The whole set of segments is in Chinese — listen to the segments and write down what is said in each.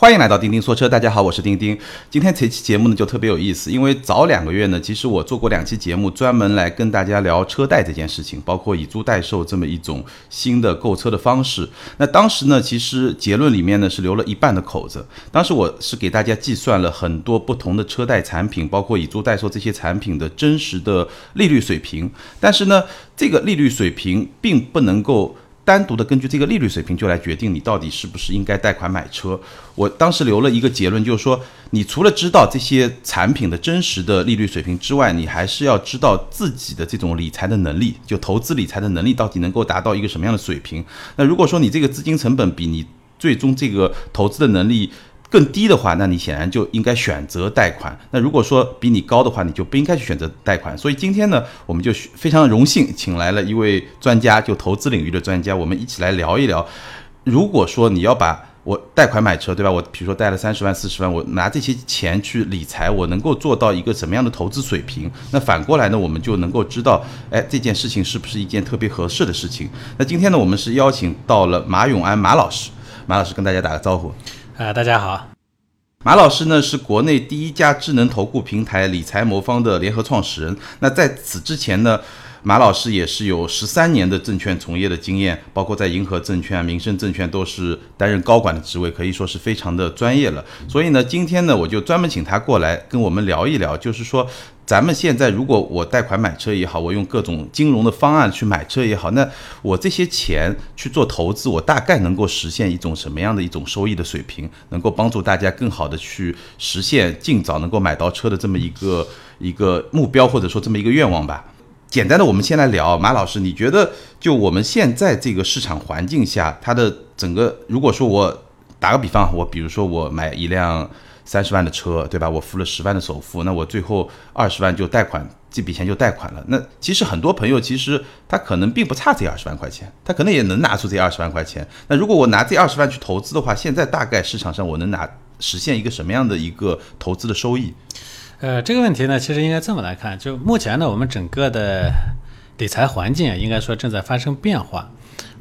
欢迎来到钉钉说车，大家好，我是钉钉。今天这期节目呢就特别有意思，因为早两个月呢，其实我做过两期节目，专门来跟大家聊车贷这件事情，包括以租代售这么一种新的购车的方式。那当时呢，其实结论里面呢是留了一半的口子。当时我是给大家计算了很多不同的车贷产品，包括以租代售这些产品的真实的利率水平，但是呢，这个利率水平并不能够。单独的根据这个利率水平就来决定你到底是不是应该贷款买车。我当时留了一个结论，就是说，你除了知道这些产品的真实的利率水平之外，你还是要知道自己的这种理财的能力，就投资理财的能力到底能够达到一个什么样的水平。那如果说你这个资金成本比你最终这个投资的能力，更低的话，那你显然就应该选择贷款。那如果说比你高的话，你就不应该去选择贷款。所以今天呢，我们就非常荣幸请来了一位专家，就投资领域的专家，我们一起来聊一聊。如果说你要把我贷款买车，对吧？我比如说贷了三十万、四十万，我拿这些钱去理财，我能够做到一个什么样的投资水平？那反过来呢，我们就能够知道，哎，这件事情是不是一件特别合适的事情？那今天呢，我们是邀请到了马永安马老师，马老师跟大家打个招呼。啊，大家好，马老师呢是国内第一家智能投顾平台理财魔方的联合创始人。那在此之前呢，马老师也是有十三年的证券从业的经验，包括在银河证券、民生证券都是担任高管的职位，可以说是非常的专业了。所以呢，今天呢，我就专门请他过来跟我们聊一聊，就是说。咱们现在如果我贷款买车也好，我用各种金融的方案去买车也好，那我这些钱去做投资，我大概能够实现一种什么样的一种收益的水平，能够帮助大家更好的去实现尽早能够买到车的这么一个一个目标，或者说这么一个愿望吧。简单的，我们先来聊马老师，你觉得就我们现在这个市场环境下，它的整个，如果说我打个比方，我比如说我买一辆。三十万的车，对吧？我付了十万的首付，那我最后二十万就贷款，这笔钱就贷款了。那其实很多朋友其实他可能并不差这二十万块钱，他可能也能拿出这二十万块钱。那如果我拿这二十万去投资的话，现在大概市场上我能拿实现一个什么样的一个投资的收益？呃，这个问题呢，其实应该这么来看，就目前呢，我们整个的理财环境啊，应该说正在发生变化。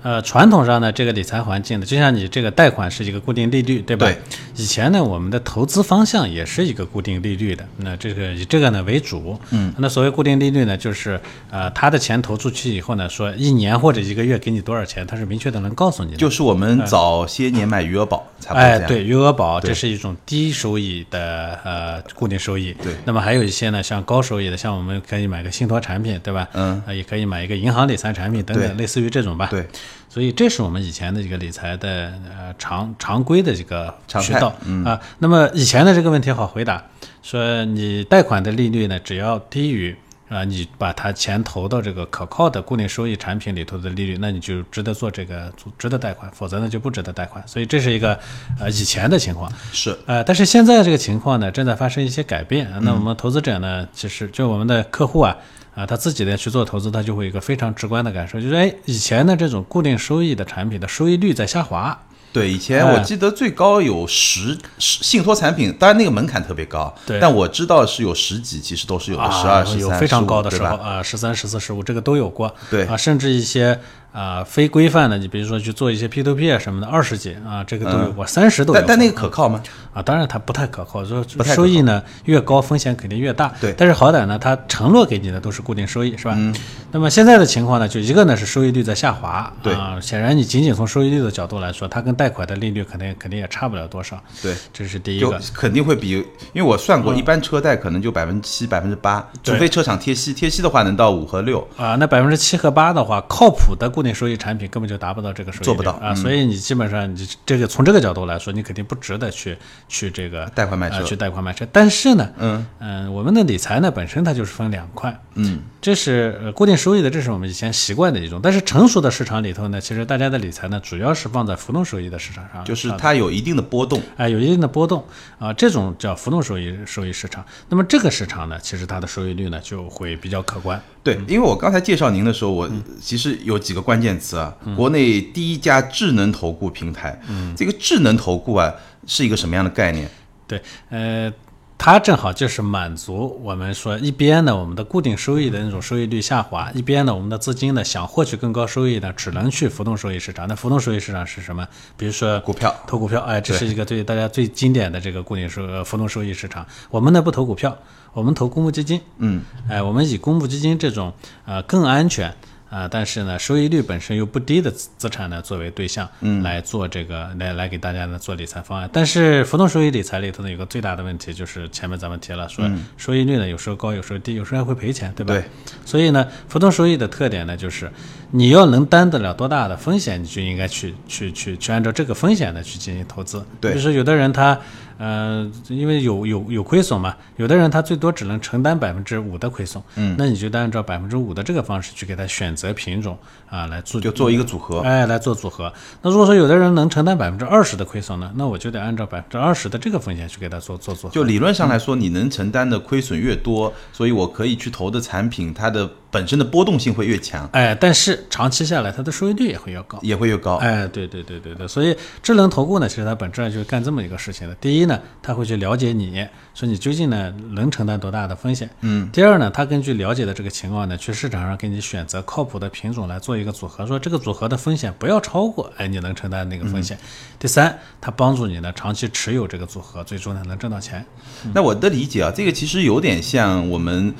呃，传统上呢，这个理财环境呢，就像你这个贷款是一个固定利率，对吧？对。以前呢，我们的投资方向也是一个固定利率的，那这个以这个呢为主。嗯。那所谓固定利率呢，就是呃，他的钱投出去以后呢，说一年或者一个月给你多少钱，他是明确的能告诉你的。就是我们早些年买余额宝，差不多哎，对，余额宝这是一种低收益的呃固定收益。对。那么还有一些呢，像高收益的，像我们可以买个信托产品，对吧？嗯。也可以买一个银行理财产品等等，类似于这种吧。对。所以这是我们以前的这个理财的呃常常规的这个渠道啊。那么以前的这个问题好回答，说你贷款的利率呢，只要低于啊你把它钱投到这个可靠的固定收益产品里头的利率，那你就值得做这个值得贷款，否则呢就不值得贷款。所以这是一个呃以前的情况是呃，但是现在这个情况呢正在发生一些改变。那我们投资者呢，其实就我们的客户啊。啊，他自己呢去做投资，他就会有一个非常直观的感受，就是哎，以前的这种固定收益的产品的收益率在下滑。对，以前我记得最高有十十信托产品，当然那个门槛特别高，对，但我知道是有十几，其实都是有的，十二、十三、有非常高的时候啊，十三、十四、十五，这个都有过。对啊，甚至一些。啊，非规范的，你比如说去做一些 P to P 啊什么的，二十几啊，这个都有我，三十都有。但但那个可靠吗？啊，当然它不太可靠，说收益呢越高，风险肯定越大。对。但是好歹呢，它承诺给你的都是固定收益，是吧？嗯。那么现在的情况呢，就一个呢是收益率在下滑。对。啊，显然你仅仅从收益率的角度来说，它跟贷款的利率肯定肯定也差不了多少。对。这是第一个。肯定会比，因为我算过，一般车贷可能就百分之七、百分之八，除非车厂贴息，贴息的话能到五和六。啊，那百分之七和八的话，靠谱的固定收益产品根本就达不到这个收益，做不到啊，所以你基本上你这个从这个角度来说，你肯定不值得去去这个贷款买车，去贷款买车。但是呢，嗯嗯，我们的理财呢本身它就是分两块，嗯，这是固定收益的，这是我们以前习惯的一种。但是成熟的市场里头呢，其实大家的理财呢主要是放在浮动收益的市场上，就是它有一定的波动，哎，有一定的波动啊，这种叫浮动收益收益市场。那么这个市场呢，其实它的收益率呢就会比较可观。对，因为我刚才介绍您的时候，我其实有几个关键词啊，国内第一家智能投顾平台，嗯，这个智能投顾啊是一个什么样的概念？对，呃，它正好就是满足我们说一边呢我们的固定收益的那种收益率下滑，一边呢我们的资金呢想获取更高收益呢，只能去浮动收益市场。那浮动收益市场是什么？比如说股票投股票，哎，这是一个对大家最经典的这个固定收呃浮动收益市场。我们呢不投股票，我们投公募基金。嗯，哎，我们以公募基金这种呃更安全。啊，但是呢，收益率本身又不低的资资产呢，作为对象，嗯，来做这个，来来给大家呢做理财方案。但是浮动收益理财里头呢，有个最大的问题，就是前面咱们提了，说收益率呢有时候高，有时候低，有时候还会赔钱，对吧？对。所以呢，浮动收益的特点呢，就是你要能担得了多大的风险，你就应该去去去去按照这个风险呢去进行投资。对。比如说有的人他。呃，因为有有有亏损嘛，有的人他最多只能承担百分之五的亏损，嗯，那你就按照百分之五的这个方式去给他选择品种啊，来做就做一个组合，哎，来做组合。那如果说有的人能承担百分之二十的亏损呢，那我就得按照百分之二十的这个风险去给他做做组合。就理论上来说，你能承担的亏损越多，所以我可以去投的产品，它的本身的波动性会越强。哎，但是长期下来，它的收益率也会越高，也会越高。哎，对对对对对，所以智能投顾呢，其实它本质上就是干这么一个事情的。第一呢，它会去了。了解你说你究竟呢能承担多大的风险？嗯，第二呢，他根据了解的这个情况呢，去市场上给你选择靠谱的品种来做一个组合，说这个组合的风险不要超过哎你能承担那个风险。第三，他帮助你呢长期持有这个组合，最终呢能挣到钱。那我的理解啊，这个其实有点像我们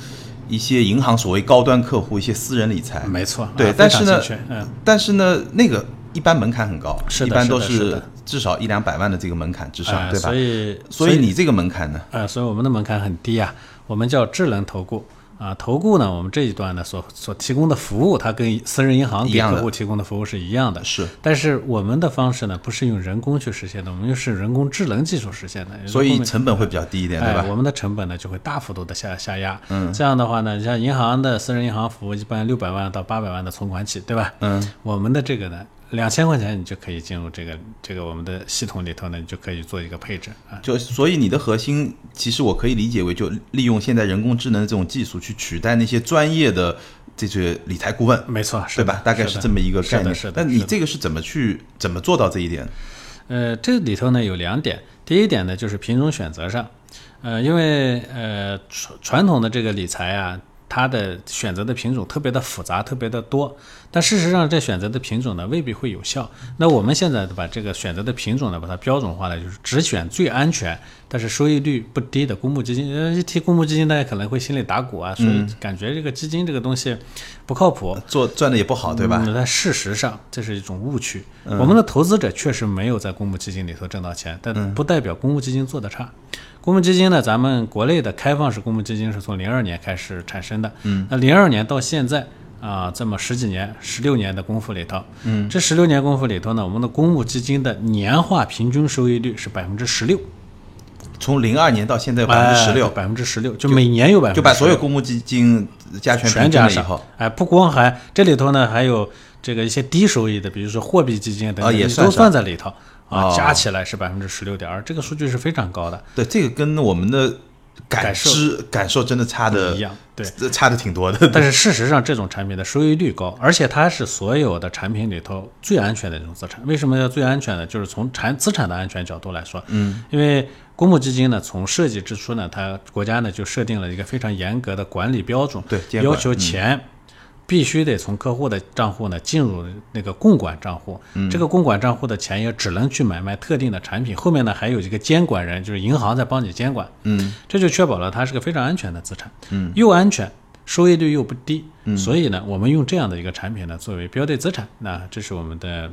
一些银行所谓高端客户一些私人理财，没错，对，但是呢，嗯，但是呢，那个一般门槛很高，是一般都是。至少一两百万的这个门槛之上，对吧？所以，所以你这个门槛呢？呃，所以我们的门槛很低啊。我们叫智能投顾啊，投顾呢，我们这一段呢所所提供的服务，它跟私人银行给客户提供的服务是一样的。是。但是我们的方式呢，不是用人工去实现的，我们又是人工智能技术实现的。所以成本会比较低一点，对吧？我们的成本呢就会大幅度的下下压。嗯。这样的话呢，你像银行的私人银行服务，一般六百万到八百万的存款起，对吧？嗯。我们的这个呢？两千块钱，你就可以进入这个这个我们的系统里头呢，你就可以做一个配置啊。就所以你的核心，其实我可以理解为，就利用现在人工智能的这种技术去取代那些专业的这些理财顾问。没错，对吧？大概是这么一个概念。是的。那你这个是怎么去怎么做到这一点？呃，这里头呢有两点。第一点呢就是品种选择上，呃，因为呃传传统的这个理财啊。它的选择的品种特别的复杂，特别的多，但事实上这选择的品种呢未必会有效。那我们现在把这个选择的品种呢，把它标准化了，就是只选最安全，但是收益率不低的公募基金。呃，一提公募基金，大家可能会心里打鼓啊，所以感觉这个基金这个东西不靠谱，做赚的也不好，对吧？但事实上这是一种误区。我们的投资者确实没有在公募基金里头挣到钱，但不代表公募基金做的差。公募基金呢？咱们国内的开放式公募基金是从零二年开始产生的。嗯，那零二年到现在啊，这么十几年、十六年的功夫里头，嗯，这十六年功夫里头呢，我们的公募基金的年化平均收益率是百分之十六。从零二年到现在百分之十六，百分之十六，就每年有百分之就把所有公募基金加权全加上。哎，不光还这里头呢，还有这个一些低收益的，比如说货币基金等等，都算在里头。啊，加起来是百分之十六点二，这个数据是非常高的。对，这个跟我们的感知感受真的差的一样，对，差的挺多的。但是事实上，这种产品的收益率高，而且它是所有的产品里头最安全的一种资产。为什么要最安全呢？就是从产资产的安全角度来说，嗯，因为公募基金呢，从设计之初呢，它国家呢就设定了一个非常严格的管理标准，对，要求钱。必须得从客户的账户呢进入那个共管账户，这个共管账户的钱也只能去买卖特定的产品。后面呢还有一个监管人，就是银行在帮你监管，嗯，这就确保了它是个非常安全的资产，嗯，又安全，收益率又不低，嗯。所以呢，我们用这样的一个产品呢作为标的资产，那这是我们的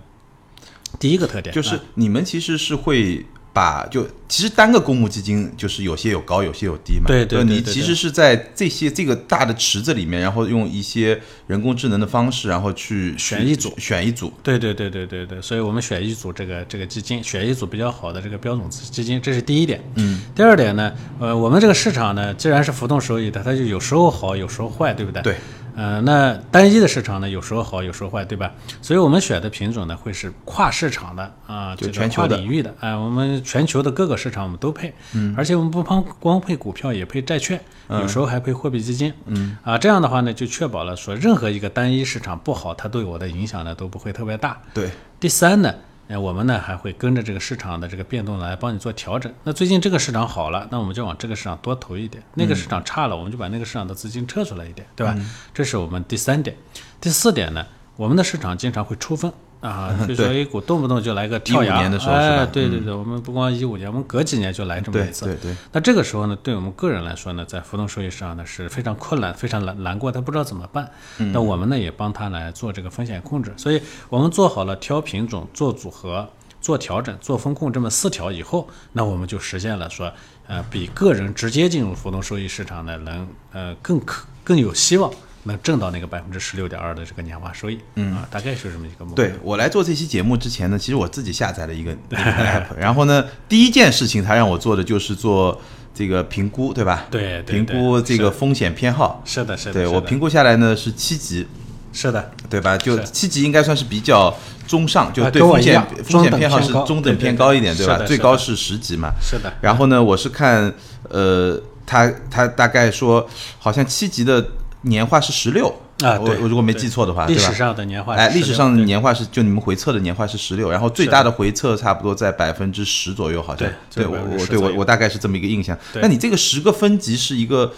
第一个特点，就是你们其实是会。把就其实单个公募基金就是有些有高有些有低嘛，对对，你其实是在这些这个大的池子里面，然后用一些人工智能的方式，然后去选一组选一组，对对对对对对，所以我们选一组这个这个基金，选一组比较好的这个标准基金，这是第一点。嗯，第二点呢，呃，我们这个市场呢，既然是浮动收益的，它就有时候好，有时候坏，对不对？对。呃，那单一的市场呢，有时候好，有时候坏，对吧？所以我们选的品种呢，会是跨市场的啊，就全球领域的，哎，我们全球的各个市场我们都配，嗯，而且我们不光光配股票，也配债券，有时候还配货币基金，嗯，啊，这样的话呢，就确保了说任何一个单一市场不好，它对我的影响呢都不会特别大。对。第三呢，呃，我们呢还会跟着这个市场的这个变动来帮你做调整。那最近这个市场好了，那我们就往这个市场多投一点；那个市场差了，我们就把那个市场的资金撤出来一点，对吧？这是我们第三点。第四点呢，我们的市场经常会出分。啊，所以说 A 股动不动就来个跳崖，哎，对对对，我们不光一五年，我们隔几年就来这么一次。对对。那这个时候呢，对我们个人来说呢，在浮动收益上呢是非常困难、非常难难过，他不知道怎么办。那我们呢也帮他来做这个风险控制，所以我们做好了挑品种、做组合、做调整、做风控这么四条以后，那我们就实现了说，呃，比个人直接进入浮动收益市场呢，能呃更可更有希望。能挣到那个百分之十六点二的这个年化收益，嗯啊，大概是这么一个目标。对我来做这期节目之前呢，其实我自己下载了一个 app，然后呢，第一件事情他让我做的就是做这个评估，对吧？对，评估这个风险偏好。是的，是的。对我评估下来呢是七级，是的，对吧？就七级应该算是比较中上，就对风险风险偏好是中等偏高一点，对吧？最高是十级嘛。是的。然后呢，我是看呃，他他大概说好像七级的。年化是十六啊，我我如果没记错的话，历史上的年化哎，历史上的年化是就你们回测的年化是十六，然后最大的回测差不多在百分之十左右，好像对我我对我我大概是这么一个印象。那你这个十个分级是一个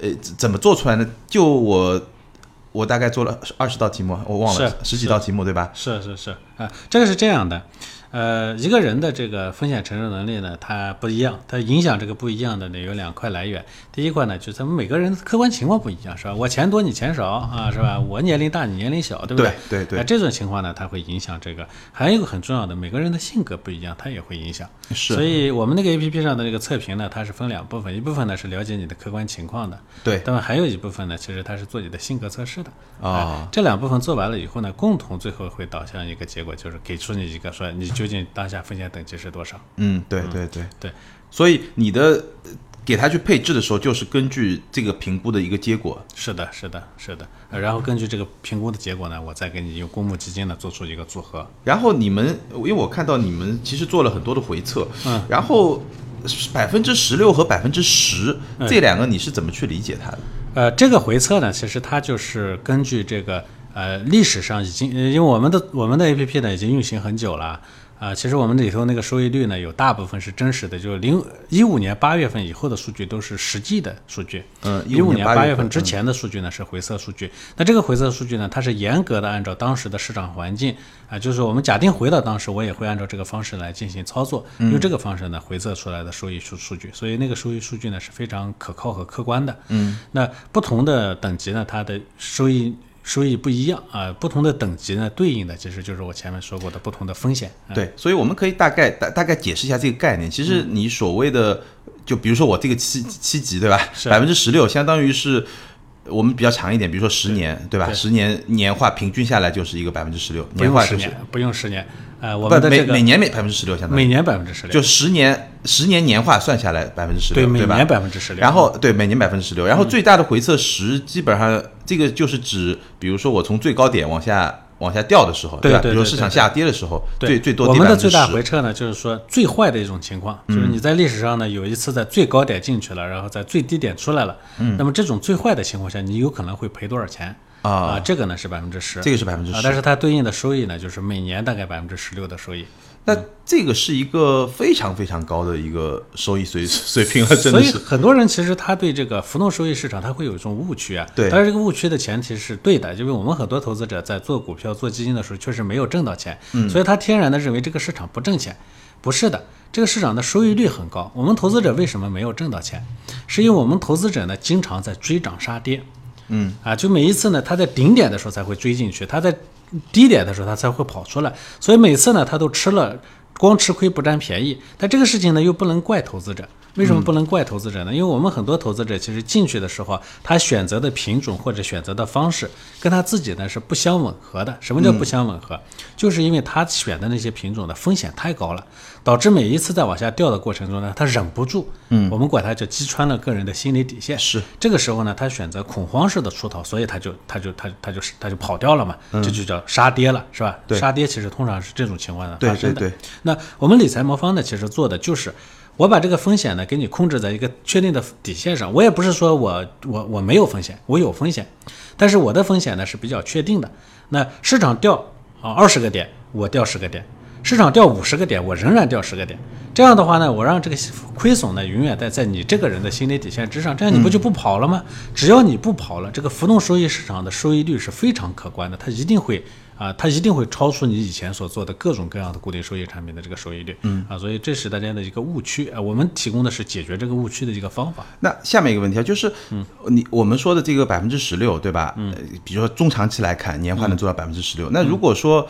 呃怎么做出来的？就我我大概做了二十道题目，我忘了十几道题目对吧？是是是啊，这个是这样的。呃，一个人的这个风险承受能力呢，它不一样，它影响这个不一样的呢有两块来源。第一块呢，就是咱们每个人客观情况不一样，是吧？我钱多你钱少啊，是吧？我年龄大你年龄小，对不对？对对。那这种情况呢，它会影响这个。还有一个很重要的，每个人的性格不一样，它也会影响。是。所以我们那个 A P P 上的这个测评呢，它是分两部分，一部分呢是了解你的客观情况的，对。那么还有一部分呢，其实它是做你的性格测试的。啊。这两部分做完了以后呢，共同最后会导向一个结果，就是给出你一个说你究竟当下风险。等级是多少？嗯，对对对对，所以你的给他去配置的时候，就是根据这个评估的一个结果。是的，是的，是的。然后根据这个评估的结果呢，我再给你用公募基金呢做出一个组合。然后你们，因为我看到你们其实做了很多的回测，嗯，然后百分之十六和百分之十这两个你是怎么去理解它的？呃，这个回测呢，其实它就是根据这个呃历史上已经，因为我们的我们的 A P P 呢已经运行很久了。啊，其实我们里头那个收益率呢，有大部分是真实的，就是零一五年八月份以后的数据都是实际的数据。嗯，一五年八月份之前的数据呢是回测数据。那这个回测数据呢，它是严格的按照当时的市场环境啊，就是我们假定回到当时，我也会按照这个方式来进行操作，用这个方式呢回测出来的收益数数据。所以那个收益数据呢是非常可靠和客观的。嗯，那不同的等级呢，它的收益。收益不一样啊，不同的等级呢，对应的其实就是我前面说过的不同的风险。对，所以我们可以大概大大概解释一下这个概念。其实你所谓的，就比如说我这个七七级，对吧？百分之十六，相当于是我们比较长一点，比如说十年，对吧？十年年化平均下来就是一个百分之十六，年化就是不用十年。呃，我们每每年每百分之十六，相当于每年百分之十六，就十年十年年化算下来百分之十六，对，每年百分之十六。然后对，每年百分之十六，然后最大的回撤十，基本上这个就是指，比如说我从最高点往下往下掉的时候，对吧？比如市场下跌的时候，最最多我们的最大回撤呢，就是说最坏的一种情况，就是你在历史上呢有一次在最高点进去了，然后在最低点出来了，嗯，那么这种最坏的情况下，你有可能会赔多少钱？啊，这个呢是百分之十，这个是百分之十，但是它对应的收益呢，就是每年大概百分之十六的收益。那这个是一个非常非常高的一个收益水 水平了，真的是。所以很多人其实他对这个浮动收益市场他会有一种误区啊。对。但是这个误区的前提是对的，因为我们很多投资者在做股票、做基金的时候确实没有挣到钱，嗯，所以他天然的认为这个市场不挣钱。不是的，这个市场的收益率很高。我们投资者为什么没有挣到钱？是因为我们投资者呢经常在追涨杀跌。嗯。啊，就每一次呢他在顶点的时候才会追进去，他在。低点的时候，它才会跑出来，所以每次呢，它都吃了，光吃亏不占便宜。但这个事情呢，又不能怪投资者。为什么不能怪投资者呢？因为我们很多投资者其实进去的时候，他选择的品种或者选择的方式跟他自己呢是不相吻合的。什么叫不相吻合？就是因为他选的那些品种的风险太高了，导致每一次在往下掉的过程中呢，他忍不住，嗯，我们管它叫击穿了个人的心理底线。是这个时候呢，他选择恐慌式的出逃，所以他就他就他他就是他就跑掉了嘛，这就叫杀跌了，是吧？杀跌其实通常是这种情况的发生的。对那我们理财魔方呢，其实做的就是。我把这个风险呢给你控制在一个确定的底线上，我也不是说我我我没有风险，我有风险，但是我的风险呢是比较确定的。那市场掉啊二十个点，我掉十个点；市场掉五十个点，我仍然掉十个点。这样的话呢，我让这个亏损呢永远在在你这个人的心理底线之上，这样你不就不跑了吗？只要你不跑了，这个浮动收益市场的收益率是非常可观的，它一定会。啊，它一定会超出你以前所做的各种各样的固定收益产品的这个收益率，嗯啊，所以这是大家的一个误区啊。我们提供的是解决这个误区的一个方法。那下面一个问题啊，就是，你我们说的这个百分之十六，对吧？嗯，比如说中长期来看，年化能做到百分之十六。那如果说，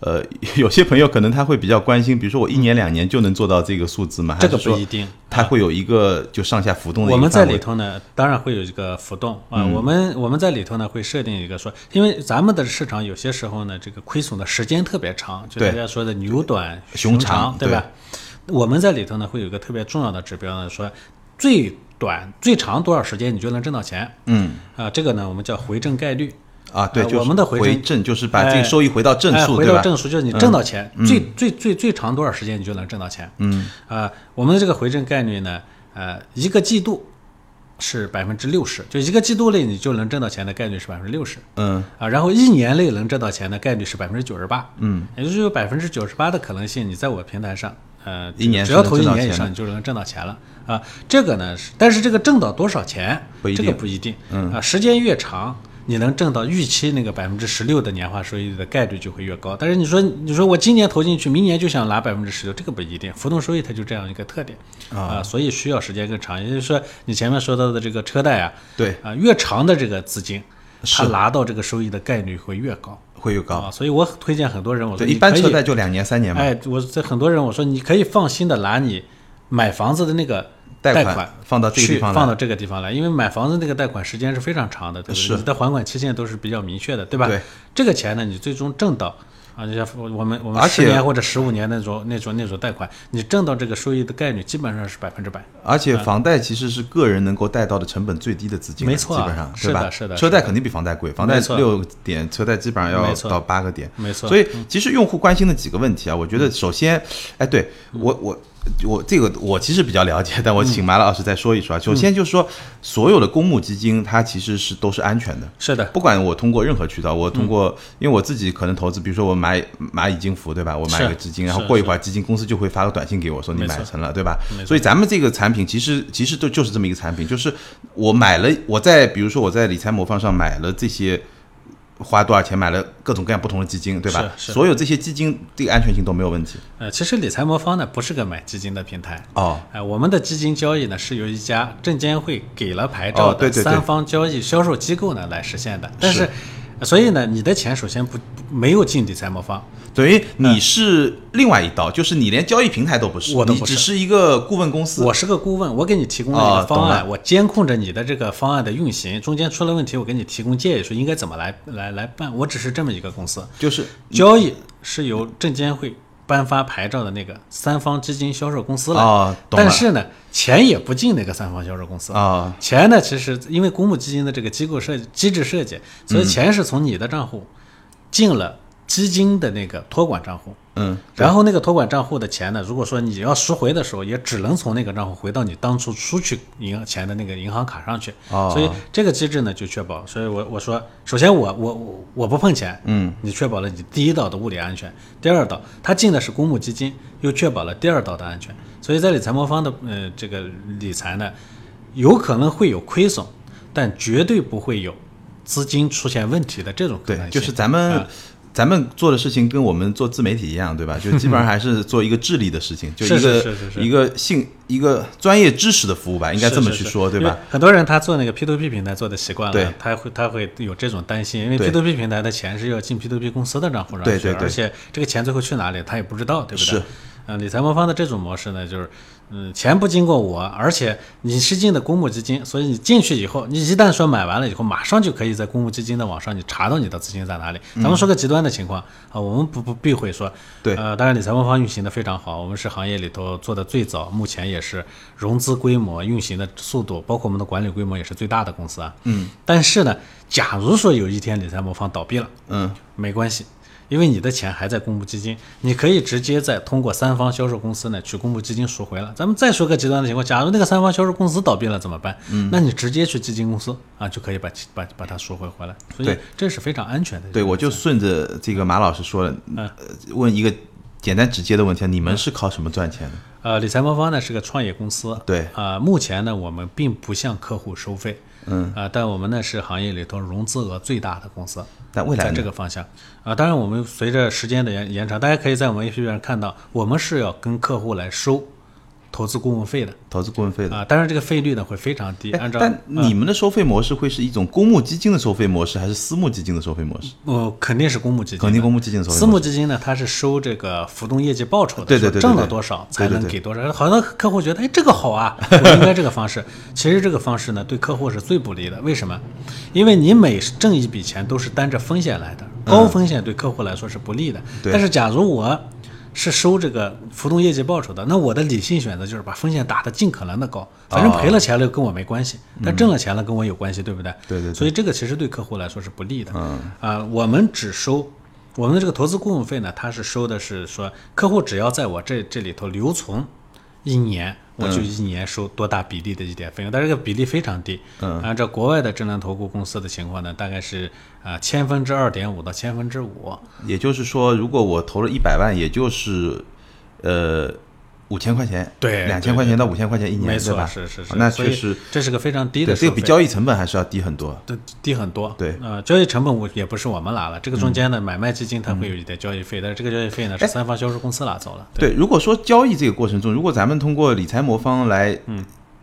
呃，有些朋友可能他会比较关心，比如说我一年两年就能做到这个数字吗？这个不一定，它会有一个就上下浮动的。我们在里头呢，当然会有一个浮动啊。我们我们在里头呢会设定一个说，因为咱们的市场有些时候呢，这个亏损的。时间特别长，就大家说的牛短熊长，对吧？我们在里头呢，会有一个特别重要的指标呢，说最短最长多少时间你就能挣到钱？嗯啊，这个呢，我们叫回正概率啊。对，我们的回正就是把这个收益回到正数，回到正数就是你挣到钱，最最最最长多少时间你就能挣到钱？嗯啊，我们的这个回正概率呢，呃，一个季度。是百分之六十，就一个季度内你就能挣到钱的概率是百分之六十，嗯啊，然后一年内能挣到钱的概率是百分之九十八，嗯，也就是有百分之九十八的可能性，你在我平台上，呃，一年只要投一年以上，你就能挣到钱了啊。这个呢是，但是这个挣到多少钱，这个不一定，嗯啊，时间越长。你能挣到预期那个百分之十六的年化收益率的概率就会越高，但是你说你说我今年投进去，明年就想拿百分之十六，这个不一定。浮动收益它就这样一个特点啊，所以需要时间更长。也就是说，你前面说到的这个车贷啊，对啊，越长的这个资金，它拿到这个收益的概率会越高，会越高啊。所以我推荐很多人，我说一般车贷就两年三年嘛。哎，我这很多人我说你可以放心的拿你买房子的那个。贷款放到这个地方，放到这个地方来，因为买房子那个贷款时间是非常长的，对不对你的还款期限都是比较明确的，对吧？对，这个钱呢，你最终挣到啊，就像我们我们十年或者十五年那种那种那种贷款，你挣到这个收益的概率基本上是百分之百。而且房贷其实是个人能够贷到的成本最低的资金，没错，基本上是吧？是的，车贷肯定比房贷贵，房贷六点，车贷基本上要到八个点，没错。所以其实用户关心的几个问题啊，我觉得首先，哎，对我我。我这个我其实比较了解，但我请马老师再说一说啊。首先就是说，所有的公募基金它其实是都是安全的，是的。不管我通过任何渠道，我通过，因为我自己可能投资，比如说我买蚂蚁金服，对吧？我买一个基金，然后过一会儿基金公司就会发个短信给我说你买成了，对吧？所以咱们这个产品其实其实都就是这么一个产品，就是我买了，我在比如说我在理财魔方上买了这些。花多少钱买了各种各样不同的基金，对吧？是所有这些基金这个安全性都没有问题。呃，其实理财魔方呢不是个买基金的平台哦。哎，我们的基金交易呢是由一家证监会给了牌照的三方交易销售机构呢来实现的。但是，所以呢，你的钱首先不没有进理财魔方。等于你是另外一道，就是你连交易平台都不是，我你只是一个顾问公司。我是个顾问，我给你提供了一个方案，我监控着你的这个方案的运行，中间出了问题，我给你提供建议，说应该怎么来来来办。我只是这么一个公司，就是交易是由证监会颁发牌照的那个三方基金销售公司了，但是呢，钱也不进那个三方销售公司啊。钱呢，其实因为公募基金的这个机构设机制设计，所以钱是从你的账户进了。基金的那个托管账户，嗯，然后那个托管账户的钱呢，如果说你要赎回的时候，也只能从那个账户回到你当初出去银行钱的那个银行卡上去。哦，所以这个机制呢就确保，所以我我说，首先我我我我不碰钱，嗯，你确保了你第一道的物理安全，第二道它进的是公募基金，又确保了第二道的安全。所以在理财魔方的呃这个理财呢，有可能会有亏损，但绝对不会有资金出现问题的这种可能性。对，就是咱们。咱们做的事情跟我们做自媒体一样，对吧？就基本上 还是做一个智力的事情，就一个一个性一个专业知识的服务吧，应该这么去说，对吧？很多人他做那个 P to P 平台做的习惯了，他会他会有这种担心，因为 P to P 平台的钱是要进 P to P 公司的账户上去，而且这个钱最后去哪里他也不知道，对不对？是。嗯，理财魔方的这种模式呢，就是。嗯，钱不经过我，而且你是进的公募基金，所以你进去以后，你一旦说买完了以后，马上就可以在公募基金的网上你查到你的资金在哪里。咱们说个极端的情况啊，我们不不避讳说，对，呃，当然理财魔方运行的非常好，我们是行业里头做的最早，目前也是融资规模、运行的速度，包括我们的管理规模也是最大的公司啊。嗯，但是呢，假如说有一天理财魔方倒闭了，嗯，没关系。因为你的钱还在公募基金，你可以直接再通过三方销售公司呢去公募基金赎回了。咱们再说个极端的情况，假如那个三方销售公司倒闭了怎么办？嗯，那你直接去基金公司啊就可以把把把它赎回回来。所以这是非常安全的。对，我就顺着这个马老师说的，问一个简单直接的问题，你们是靠什么赚钱的？呃，理财魔方呢是个创业公司，对啊、目前呢我们并不向客户收费，嗯，啊、但我们呢是行业里头融资额最大的公司，在但未来在这个方向。啊、当然我们随着时间的延延长，大家可以在我们 APP 上看到，我们是要跟客户来收投资顾问费的投资顾问费的。啊、当然这个费率呢会非常低，哎按照但你们的收费模式会是一种公募基金的收费模式，还是私募基金的收费模式？哦肯定是公募基金，肯定公募基金的收费私。募基金呢，它是收这个浮动业绩报酬的，对对对挣了多少才能给多少。好多客户觉得，哎，这个好啊，我应该这个方式。其实这个方式呢，对客户是最不利的。为什么？因为你每挣一笔钱都是担着风险来的，高风险对客户来说是不利的。但是假如我是收这个浮动业绩报酬的，那我的理性选择就是把风险打得尽可能的高，反正赔了钱了跟我没关系，但挣了钱了跟我有关系，对不对？对对所以这个其实对客户来说是不利的。嗯啊、我们只收我们的这个投资顾问费呢，它是收的是说，客户只要在我这这里头留存一年，我就一年收多大比例的一点费用，但是这个比例非常低。嗯按照国外的智能投顾公司的情况呢，大概是啊千分之二点五到千分之五。也就是说，如果我投了一百万，也就是呃五千块钱，对两千块钱到五千块钱一年，没错，对吧？是是是，那确实，这是个非常低的这个比交易成本还是要低很多。对低很多。对呃，交易成本我也不是我们拿了，这个中间的买卖基金它会有一点交易费，但是这个交易费呢是三方销售公司拿走了。对，如果说交易这个过程中，如果咱们通过理财魔方来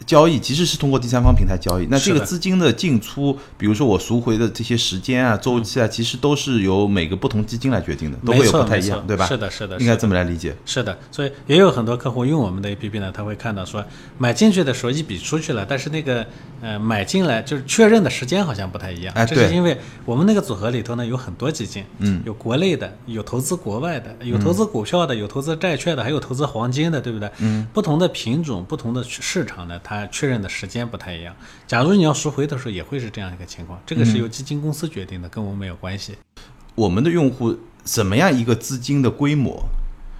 交易，其实是通过第三方平台交易，那这个资金的进出，比如说我赎回的这些时间啊、周期啊，其实都是由每个不同基金来决定的，都会有不太一样，对吧？是的是的应该这么来理解。是的，所以也有很多客户用我们的 APP 呢，他会看到说买进去的时候一笔出去了，但是那个呃买进来就是确认的时间好像不太一样。这是因为我们那个组合里头呢有很多基金，嗯，有国内的，有投资国外的，有投资股票的，有投资债券的，还有投资黄金的，对不对？嗯，不同的品种、不同的市场呢，它确认的时间不太一样。假如你要赎回的时候，也会是这样一个情况，这个是由基金公司决定的，跟我们没有关系。我们的用户怎么样一个资金的规模？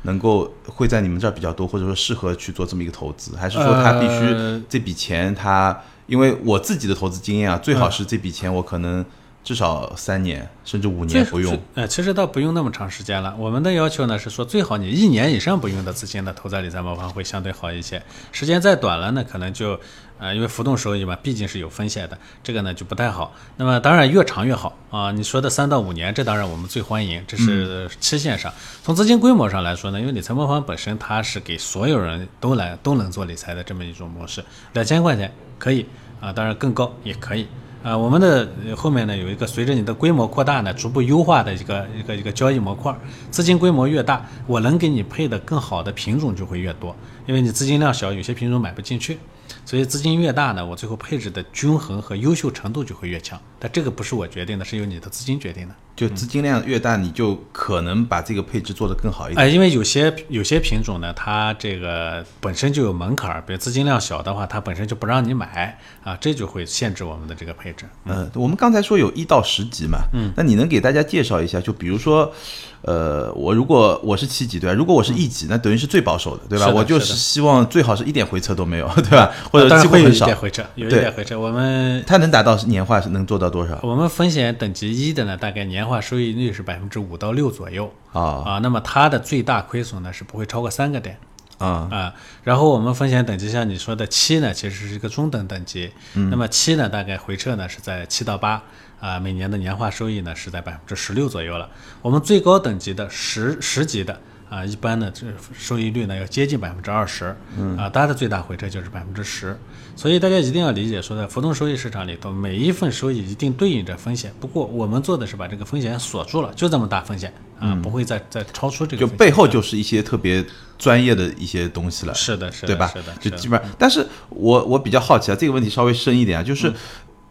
能够会在你们这儿比较多，或者说适合去做这么一个投资，还是说他必须呃这笔钱他？因为我自己的投资经验啊，最好是这笔钱我可能至少三年甚至五年不用最。呃，其实倒不用那么长时间了。我们的要求呢是说，最好你一年以上不用的资金呢，投在理财魔方会相对好一些。时间再短了呢，可能就呃，因为浮动收益嘛，毕竟是有风险的，这个呢就不太好。那么当然越长越好啊。你说的三到五年，这当然我们最欢迎，这是期限上。从资金规模上来说呢，因为理财魔方本身它是给所有人都来都能做理财的这么一种模式，两千块钱可以啊，当然更高也可以。啊，我们的后面呢有一个随着你的规模扩大呢，逐步优化的一个一个一个交易模块。资金规模越大，我能给你配的更好的品种就会越多，因为你资金量小，有些品种买不进去，所以资金越大呢，我最后配置的均衡和优秀程度就会越强。但这个不是我决定的，是由你的资金决定的。就资金量越大，你就可能把这个配置做得更好一点。哎，因为有些有些品种呢，它这个本身就有门槛，比如资金量小的话，它本身就不让你买啊，这就会限制我们的这个配置。嗯，我们刚才说有一到十级嘛，嗯，那你能给大家介绍一下？就比如说，呃，我如果我是七级对吧？如果我是一级，那等于是最保守的对吧？我就是希望最好是一点回撤都没有对吧？或者当然会少。一点回撤，有一点回撤。我们它能达到年化是能做到多少我们风险等级一的呢，大概年化收益率是百分之五到六左右啊啊。那么它的最大亏损呢是不会超过三个点啊啊。然后我们风险等级像你说的七呢，其实是一个中等等级。那么七呢，大概回撤呢是在七到八啊，每年的年化收益呢是在百分之十六左右了。我们最高等级的十十级的。啊，一般的这收益率呢要接近百分之二十，啊，它的最大回撤就是百分之十，所以大家一定要理解，说在浮动收益市场里头，每一份收益一定对应着风险。不过我们做的是把这个风险锁住了，就这么大风险啊，不会再再超出这个就。背后就是一些特别专业的一些东西了。是的，是的，对吧？是的，就基本上，但是我我比较好奇啊，这个问题稍微深一点啊，嗯就是。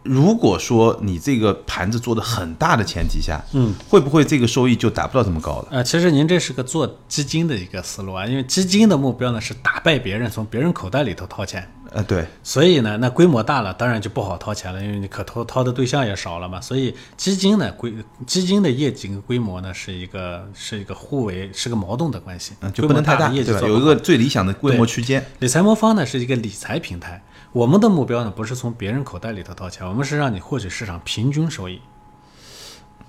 如果说你这个盘子做的很大的前提下，嗯，会不会这个收益就达不到这么高了？呃，其实您这是个做基金的一个思路啊，因为基金的目标呢是打败别人，从别人口袋里头掏钱。呃，对，所以呢，那规模大了，当然就不好掏钱了，因为你可掏掏的对象也少了嘛。所以基金呢，规基金的业绩跟规模呢是一个是一个互为是个矛盾的关系，嗯，就不能太大，规模的业绩有一个最理想的规模区间。理财魔方呢是一个理财平台，我们的目标呢不是从别人口袋里头掏钱，我们是让你获取市场平均收益。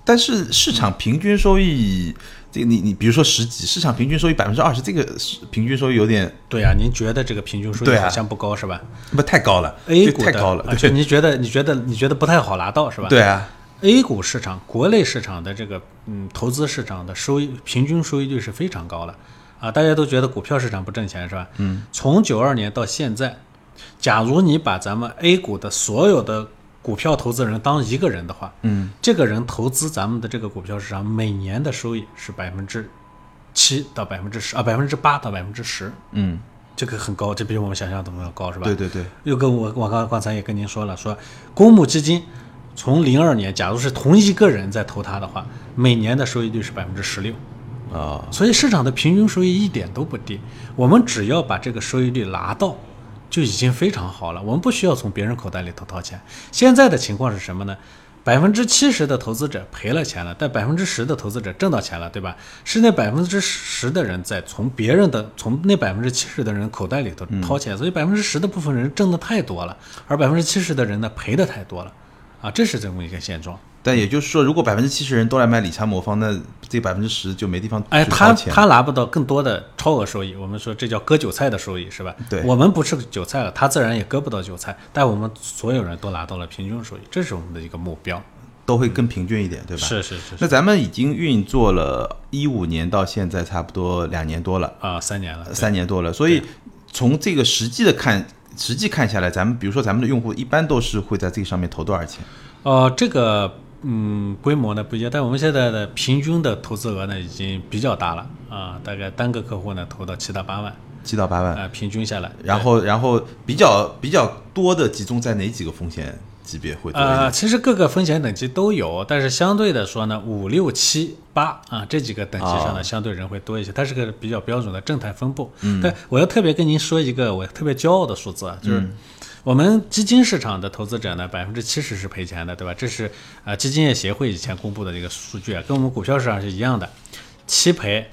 但是市场平均收益，这个你你比如说十几，市场平均收益百分之二十，这个是平均收益有点对啊，您觉得这个平均收益好像不高是吧不太高了？A 股太高了，而且你觉得你觉得你觉得不太好拿到是吧？对啊，A 股市场、国内市场的这个嗯投资市场的收益平均收益率是非常高的啊！大家都觉得股票市场不挣钱是吧？嗯。从九二年到现在，假如你把咱们 A 股的所有的股票投资人当一个人的话，嗯，这个人投资咱们的这个股票市场，每年的收益是百分之七到百分之十啊，百分之八到百分之十，嗯，这个很高，这比我们想象中要高是吧？对对对，又跟我我刚刚才也跟您说了，说公募基金从零二年，假如是同一个人在投它的话，每年的收益率是百分之十六，啊，所以市场的平均收益一点都不低。我们只要把这个收益率拿到，就已经非常好了。我们不需要从别人口袋里头掏钱。现在的情况是什么呢？百分之七十的投资者赔了钱了，但百分之十的投资者挣到钱了，对吧？是那百分之十的人在从别人的从那百分之七十的人口袋里头掏钱，所以百分之十的部分人挣的太多了，而百分之七十的人呢赔的太多了，啊，这是这么一个现状。但也就是说，如果百分之七十人都来买理财魔方，那这百分之十就没地方哎，他。他拿不到更多的超额收益，我们说这叫割韭菜的收益，是吧？对我们不吃韭菜了，他自然也割不到韭菜，但我们所有人都拿到了平均收益，这是我们的一个目标。都会更平均一点，对吧？。是是是是那咱们已经运作了一五年到现在，差不多两年多了，啊，三年了，三年多了。所以从这个实际的看，实际看下来，咱们比如说咱们的用户一般都是会在这个上面投多少钱？呃，这个嗯规模呢不一样，但我们现在的平均的投资额呢已经比较大了啊，大概单个客户呢投到七到八万，七到八万。啊，平均下来，然后，然后比较比较多的集中在哪几个风险级别会多一点？呃，其实各个风险等级都有，但是相对的说呢，五六七八啊这几个等级上呢，哦相对人会多一些，它是个比较标准的正态分布。嗯，但我要特别跟您说一个我特别骄傲的数字啊，就是我们基金市场的投资者呢，百分之七十是赔钱的，对吧？这是呃基金业协会以前公布的这个数据啊，跟我们股票市场是一样的，七赔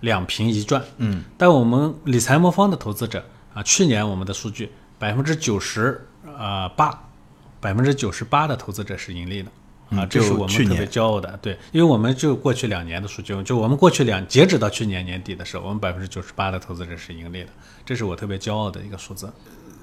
两平一赚。嗯，但我们理财魔方的投资者啊，去年我们的数据百分之九十呃八，百分之九十八的投资者是盈利的。啊，嗯这是我们特别骄傲的，对，因为我们就过去两年的数据，就我们过去两截止到去年年底的时候，我们百分之九十八的投资者是盈利的，这是我特别骄傲的一个数字。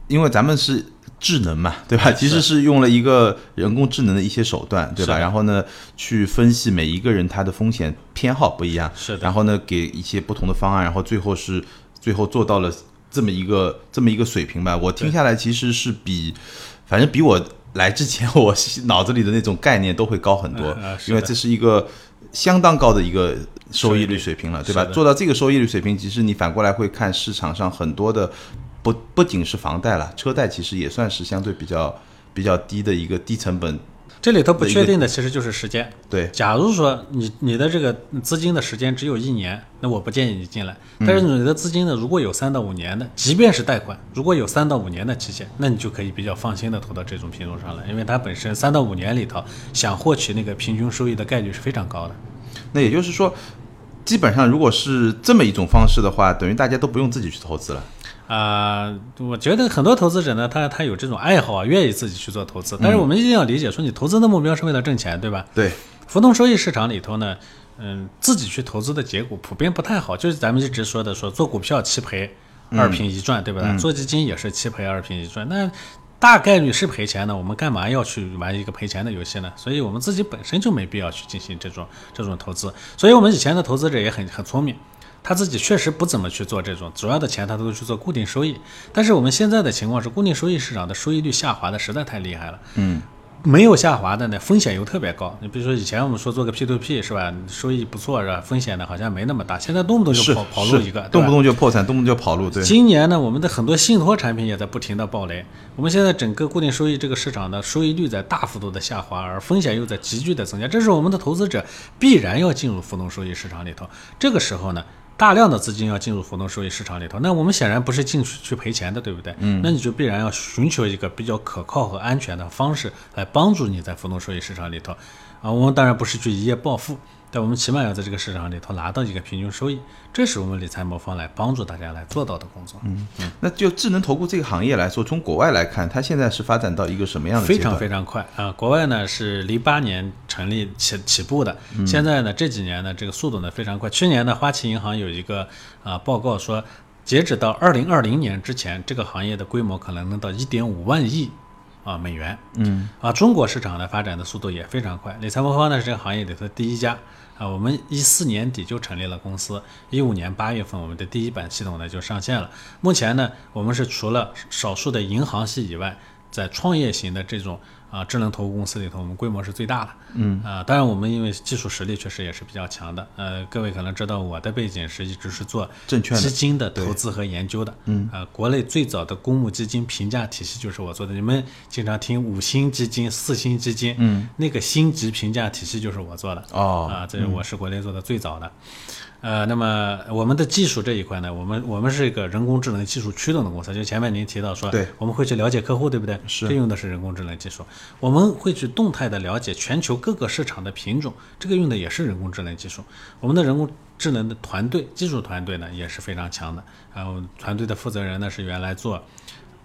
因为咱们是智能嘛，对吧？其实是用了一个人工智能的一些手段，对吧？然后呢，去分析每一个人他的风险偏好不一样，是的。然后呢，给一些不同的方案，然后最后是最后做到了这么一个这么一个水平吧。我听下来其实是比，反正比我来之前 我脑子里的那种概念都会高很多，因为这是一个相当高的一个收益率水平了，对吧？做到这个收益率水平，其实你反过来会看市场上很多的不不仅是房贷了，车贷其实也算是相对比较比较低的一个低成本。这里头不确定的其实就是时间。对，假如说你你的这个资金的时间只有一年，那我不建议你进来。但是你的资金呢，如果有三到五年的，即便是贷款，如果有三到五年的期限，那你就可以比较放心的投到这种品种上来，因为它本身三到五年里头想获取那个平均收益的概率是非常高的。那也就是说，基本上如果是这么一种方式的话，等于大家都不用自己去投资了。啊、我觉得很多投资者呢，他他有这种爱好啊，愿意自己去做投资。但是我们一定要理解，说你投资的目标是为了挣钱，对吧？对，浮动收益市场里头呢，嗯，自己去投资的结果普遍不太好，就是咱们一直说的说做股票七赔二平一赚，对不对？做基金也是七赔二平一赚，那大概率是赔钱的，我们干嘛要去玩一个赔钱的游戏呢？所以我们自己本身就没必要去进行这种这种投资。所以我们以前的投资者也很很聪明。他自己确实不怎么去做这种，主要的钱他都去做固定收益。但是我们现在的情况是，固定收益市场的收益率下滑的实在太厉害了。嗯，没有下滑的呢，风险又特别高。你比如说以前我们说做个 P to P 是吧，收益不错是吧？风险呢好像没那么大，现在动不动就跑跑路一个，动不动就破产，动不动就跑路。对，今年呢，我们的很多信托产品也在不停的暴雷。我们现在整个固定收益这个市场的收益率在大幅度的下滑，而风险又在急剧的增加，这是我们的投资者必然要进入浮动收益市场里头。这个时候呢，大量的资金要进入浮动收益市场里头，那我们显然不是进去去赔钱的，对不对？嗯，那你就必然要寻求一个比较可靠和安全的方式来帮助你在浮动收益市场里头。啊，我们当然不是去一夜暴富，但我们起码要在这个市场里头拿到一个平均收益，这是我们理财魔方来帮助大家来做到的工作。嗯嗯，那就智能投顾这个行业来说，从国外来看，它现在是发展到一个什么样的非常非常快啊！国外呢是零八年成立起起步的，现在呢这几年呢这个速度呢非常快。去年呢花旗银行有一个啊报告说，截止到二零二零年之前，这个行业的规模可能能到一点五万亿。啊，美元，嗯，啊，中国市场呢发展的速度也非常快。理财魔方呢是这个行业里头第一家啊，我们一四年底就成立了公司，一五年八月份我们的第一版系统呢就上线了。目前呢，我们是除了少数的银行系以外，在创业型的这种。啊，智能投顾公司里头，我们规模是最大的。嗯啊，当然我们因为技术实力确实也是比较强的。呃，各位可能知道我的背景是一直是做证券基金的投资和研究的。嗯啊，国内最早的公募基金评价体系就是我做的。你们经常听五星基金、四星基金，嗯，那个星级评价体系就是我做的。哦啊，这是我是国内做的最早的。呃，那么我们的技术这一块呢，我们我们是一个人工智能技术驱动的公司。就前面您提到说，对，我们会去了解客户，对不对？是，这用的是人工智能技术。我们会去动态的了解全球各个市场的品种，这个用的也是人工智能技术。我们的人工智能的团队、技术团队呢也是非常强的。然后团队的负责人呢是原来做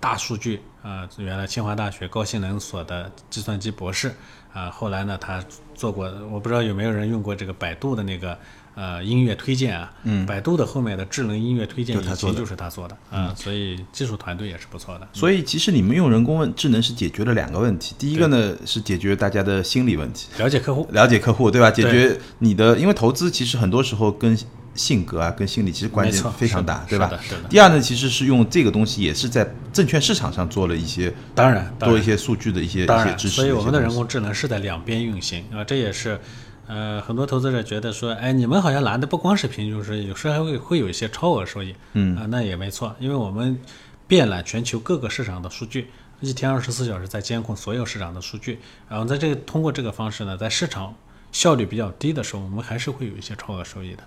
大数据啊，原来清华大学高性能所的计算机博士啊，后来呢他做过，我不知道有没有人用过这个百度的那个。呃，音乐推荐啊，嗯，百度的后面的智能音乐推荐引擎就是他做的，啊，所以技术团队也是不错的。所以其实你们用人工智能是解决了两个问题，第一个呢是解决大家的心理问题，了解客户，了解客户，对吧？解决你的，因为投资其实很多时候跟性格啊、跟心理其实关系非常大，对吧？第二呢，其实是用这个东西也是在证券市场上做了一些，当然多一些数据的一些一些支持。所以我们的人工智能是在两边运行啊，这也是。呃，很多投资者觉得说，哎，你们好像拿的不光是平均收益，有时候还会会有一些超额收益。嗯啊，那也没错，因为我们遍览全球各个市场的数据，一天二十四小时在监控所有市场的数据，然后在这个通过这个方式呢，在市场效率比较低的时候，我们还是会有一些超额收益的。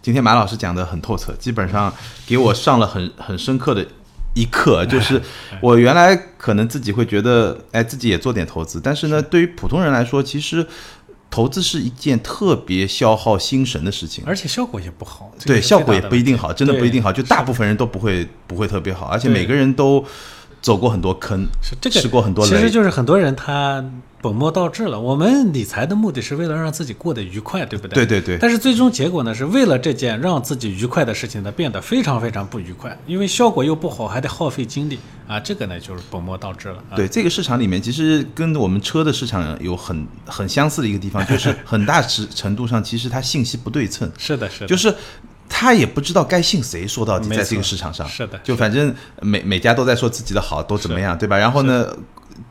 今天马老师讲的很透彻，基本上给我上了很很深刻的一课，就是 我原来可能自己会觉得，哎，自己也做点投资，但是呢，对于普通人来说，其实。投资是一件特别消耗心神的事情，而且效果也不好。对，效果也不一定好，真的不一定好。就大部分人都不会不会特别好，而且每个人都走过很多坑，是这个吃过很多雷。其实就是很多人他。本末倒置了。我们理财的目的是为了让自己过得愉快，对不对？对对对。但是最终结果呢，是为了这件让自己愉快的事情呢，变得非常非常不愉快，因为效果又不好，还得耗费精力啊。这个呢，就是本末倒置了。对，这个市场里面其实跟我们车的市场有很很相似的一个地方，就是很大程程度上其实它信息不对称。是的，是的。就是他也不知道该信谁，说到底在这个市场上。是的。就反正每每家都在说自己的好，都怎么样，对吧？然后呢？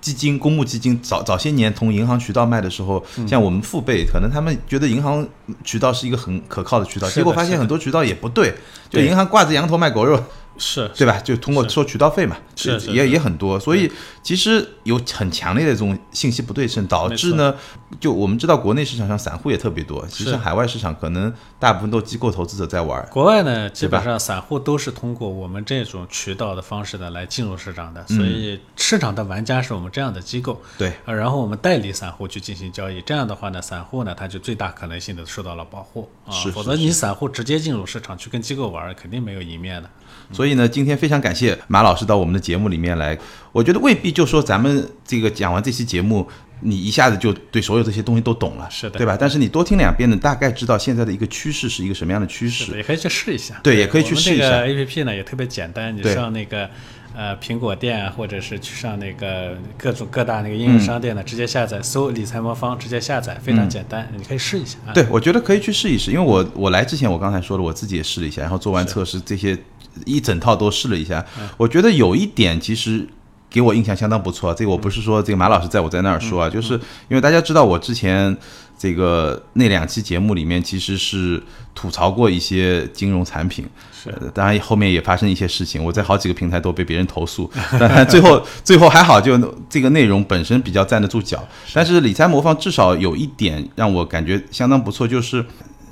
基金、公募基金早早些年从银行渠道卖的时候，像我们父辈，可能他们觉得银行渠道是一个很可靠的渠道，结果发现很多渠道也不对，就银行挂着羊头卖狗肉。是对吧？就通过收渠道费嘛，是也也很多，所以其实有很强烈的这种信息不对称，导致呢，就我们知道国内市场上散户也特别多，其实海外市场可能大部分都机构投资者在玩。国外呢，基本上散户都是通过我们这种渠道的方式呢来进入市场的，所以市场的玩家是我们这样的机构。对，然后我们代理散户去进行交易，这样的话呢，散户呢他就最大可能性的受到了保护。啊，否则你散户直接进入市场去跟机构玩，肯定没有赢面的。所以呢，今天非常感谢马老师到我们的节目里面来。我觉得未必就说咱们这个讲完这期节目，你一下子就对所有这些东西都懂了，是的，对吧？但是你多听两遍呢，大概知道现在的一个趋势是一个什么样的趋势，也可以去试一下。对，也可以去试一下。A P P 呢也特别简单，你上那个呃苹果店啊，或者是去上那个各种各大那个应用商店呢，直接下载，搜理财魔方，直接下载，非常简单，你可以试一下。对，我觉得可以去试一试，因为我我来之前我刚才说了，我自己也试了一下，然后做完测试这些。一整套都试了一下，我觉得有一点其实给我印象相当不错。这个我不是说这个马老师在我在那儿说啊，就是因为大家知道我之前这个那两期节目里面其实是吐槽过一些金融产品，是当然后面也发生一些事情，我在好几个平台都被别人投诉，但最后最后还好，就这个内容本身比较站得住脚。但是理财魔方至少有一点让我感觉相当不错，就是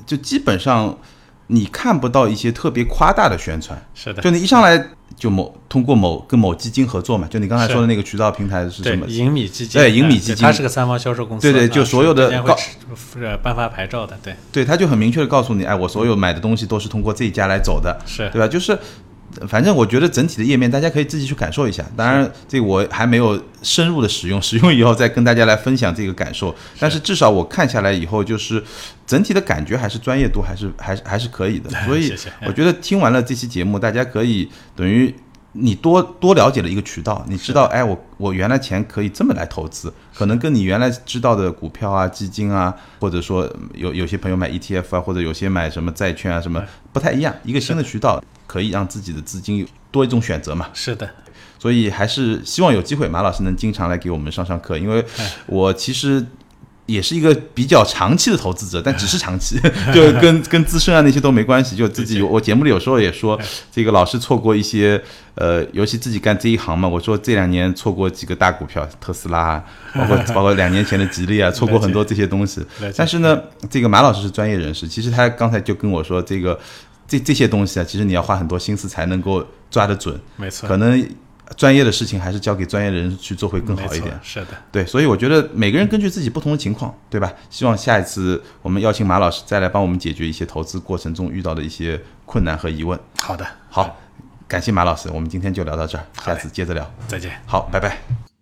就基本上。你看不到一些特别夸大的宣传，是的，就你一上来就某通过某跟某基金合作嘛，就你刚才说的那个渠道平台是什么？银米基金，对银米基金。它是个三方销售公司，对对就啊所有的告是颁发牌照的，对，对，他就很明确的告诉你，哎，我所有买的东西都是通过这一家来走的，是。对吧？就是，反正我觉得整体的页面大家可以自己去感受一下。当然，这个我还没有深入的使用，使用以后再跟大家来分享这个感受。但是至少我看下来以后，就是整体的感觉还是专业度还是还是还是可以的。所以我觉得听完了这期节目，大家可以等于。你多多了解了一个渠道，你知道，哎，我我原来钱可以这么来投资，可能跟你原来知道的股票啊、基金啊，或者说有有些朋友买 ETF 啊，或者有些买什么债券啊，什么不太一样。一个新的渠道可以让自己的资金有多一种选择嘛。是的，所以还是希望有机会马老师能经常来给我们上上课，因为我其实。也是一个比较长期的投资者，但只是长期，就跟跟资深啊那些都没关系。就自己，我节目里有时候也说，这个老是错过一些，呃，尤其自己干这一行嘛。我说这两年错过几个大股票，特斯拉啊，包括 包括两年前的吉利啊，错过很多这些东西。但是呢，这个马老师是专业人士，其实他刚才就跟我说，这个这这些东西啊，其实你要花很多心思才能够抓得准。没错，可能。专业的事情还是交给专业的人去做会更好一点。是的，对，所以我觉得每个人根据自己不同的情况，对吧？希望下一次我们邀请马老师再来帮我们解决一些投资过程中遇到的一些困难和疑问。好的，好，感谢马老师，我们今天就聊到这儿，下次接着聊。再见。好，拜拜。